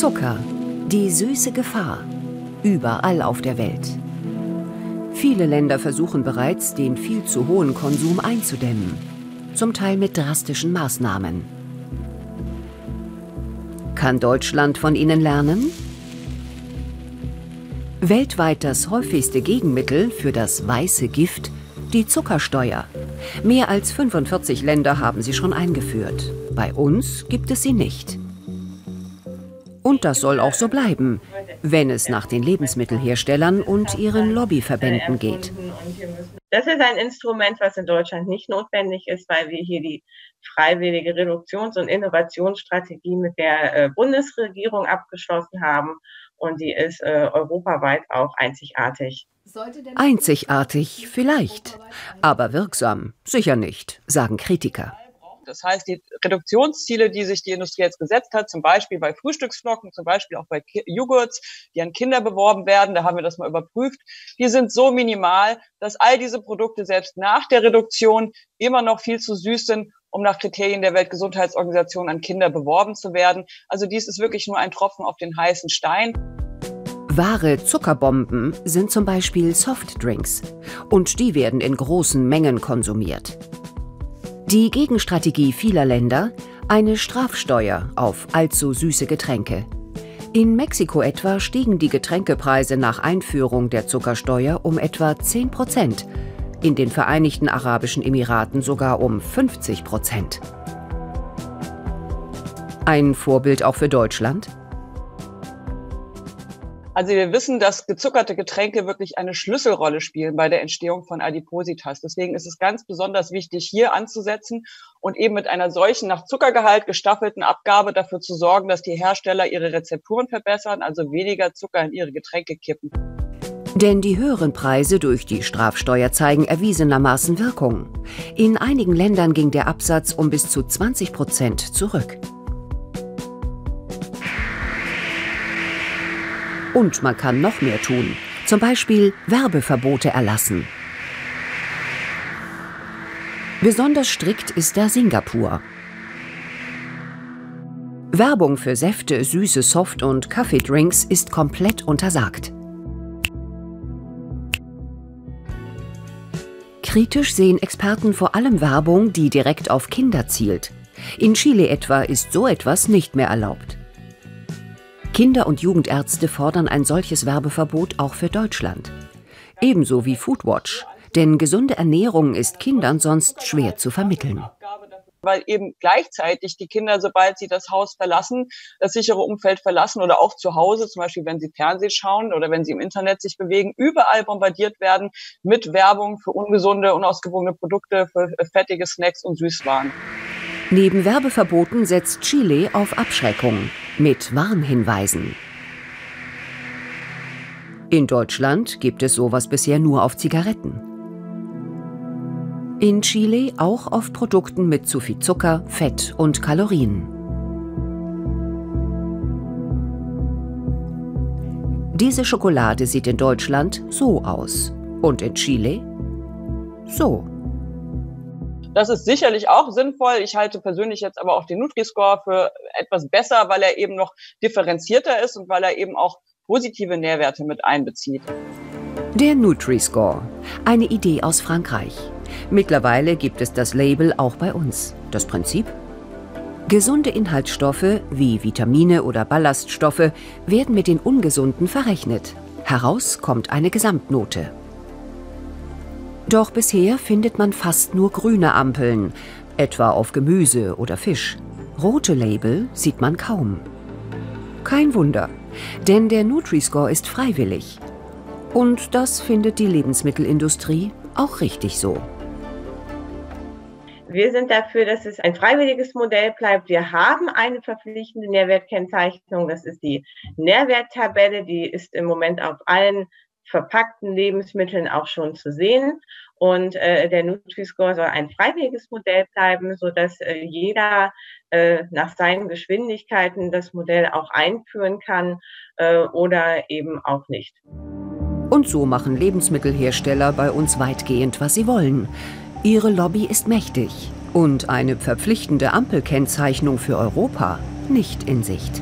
Zucker, die süße Gefahr, überall auf der Welt. Viele Länder versuchen bereits, den viel zu hohen Konsum einzudämmen, zum Teil mit drastischen Maßnahmen. Kann Deutschland von ihnen lernen? Weltweit das häufigste Gegenmittel für das weiße Gift, die Zuckersteuer. Mehr als 45 Länder haben sie schon eingeführt. Bei uns gibt es sie nicht. Und das soll auch so bleiben, wenn es nach den Lebensmittelherstellern und ihren Lobbyverbänden geht. Das ist ein Instrument, was in Deutschland nicht notwendig ist, weil wir hier die freiwillige Reduktions- und Innovationsstrategie mit der äh, Bundesregierung abgeschlossen haben. Und die ist äh, europaweit auch einzigartig. Einzigartig vielleicht, aber wirksam sicher nicht, sagen Kritiker. Das heißt, die Reduktionsziele, die sich die Industrie jetzt gesetzt hat, zum Beispiel bei Frühstücksflocken, zum Beispiel auch bei Joghurts, die an Kinder beworben werden, da haben wir das mal überprüft, die sind so minimal, dass all diese Produkte selbst nach der Reduktion immer noch viel zu süß sind, um nach Kriterien der Weltgesundheitsorganisation an Kinder beworben zu werden. Also dies ist wirklich nur ein Tropfen auf den heißen Stein. Wahre Zuckerbomben sind zum Beispiel Softdrinks und die werden in großen Mengen konsumiert. Die Gegenstrategie vieler Länder eine Strafsteuer auf allzu süße Getränke. In Mexiko etwa stiegen die Getränkepreise nach Einführung der Zuckersteuer um etwa 10 Prozent, in den Vereinigten Arabischen Emiraten sogar um 50 Prozent. Ein Vorbild auch für Deutschland? Also wir wissen, dass gezuckerte Getränke wirklich eine Schlüsselrolle spielen bei der Entstehung von Adipositas. Deswegen ist es ganz besonders wichtig, hier anzusetzen und eben mit einer solchen nach Zuckergehalt gestaffelten Abgabe dafür zu sorgen, dass die Hersteller ihre Rezepturen verbessern, also weniger Zucker in ihre Getränke kippen. Denn die höheren Preise durch die Strafsteuer zeigen erwiesenermaßen Wirkung. In einigen Ländern ging der Absatz um bis zu 20 Prozent zurück. Und man kann noch mehr tun, zum Beispiel Werbeverbote erlassen. Besonders strikt ist da Singapur. Werbung für Säfte, süße Soft- und Kaffeedrinks ist komplett untersagt. Kritisch sehen Experten vor allem Werbung, die direkt auf Kinder zielt. In Chile etwa ist so etwas nicht mehr erlaubt. Kinder- und Jugendärzte fordern ein solches Werbeverbot auch für Deutschland. Ebenso wie Foodwatch, denn gesunde Ernährung ist Kindern sonst schwer zu vermitteln weil eben gleichzeitig die Kinder, sobald sie das Haus verlassen, das sichere Umfeld verlassen oder auch zu Hause, zum Beispiel wenn sie Fernsehen schauen oder wenn sie im Internet sich bewegen, überall bombardiert werden mit Werbung für ungesunde, unausgewogene Produkte, für fettige Snacks und Süßwaren. Neben Werbeverboten setzt Chile auf Abschreckung mit Warnhinweisen. In Deutschland gibt es sowas bisher nur auf Zigaretten. In Chile auch auf Produkten mit zu viel Zucker, Fett und Kalorien. Diese Schokolade sieht in Deutschland so aus und in Chile so. Das ist sicherlich auch sinnvoll. Ich halte persönlich jetzt aber auch den Nutri-Score für etwas besser, weil er eben noch differenzierter ist und weil er eben auch positive Nährwerte mit einbezieht. Der Nutri-Score, eine Idee aus Frankreich. Mittlerweile gibt es das Label auch bei uns. Das Prinzip? Gesunde Inhaltsstoffe wie Vitamine oder Ballaststoffe werden mit den ungesunden verrechnet. Heraus kommt eine Gesamtnote. Doch bisher findet man fast nur grüne Ampeln, etwa auf Gemüse oder Fisch. Rote Label sieht man kaum. Kein Wunder, denn der Nutri-Score ist freiwillig. Und das findet die Lebensmittelindustrie auch richtig so. Wir sind dafür, dass es ein freiwilliges Modell bleibt. Wir haben eine verpflichtende Nährwertkennzeichnung. Das ist die Nährwerttabelle. Die ist im Moment auf allen verpackten Lebensmitteln auch schon zu sehen. Und äh, der Nutri-Score soll ein freiwilliges Modell bleiben, so dass äh, jeder äh, nach seinen Geschwindigkeiten das Modell auch einführen kann äh, oder eben auch nicht. Und so machen Lebensmittelhersteller bei uns weitgehend, was sie wollen. Ihre Lobby ist mächtig und eine verpflichtende Ampelkennzeichnung für Europa nicht in Sicht.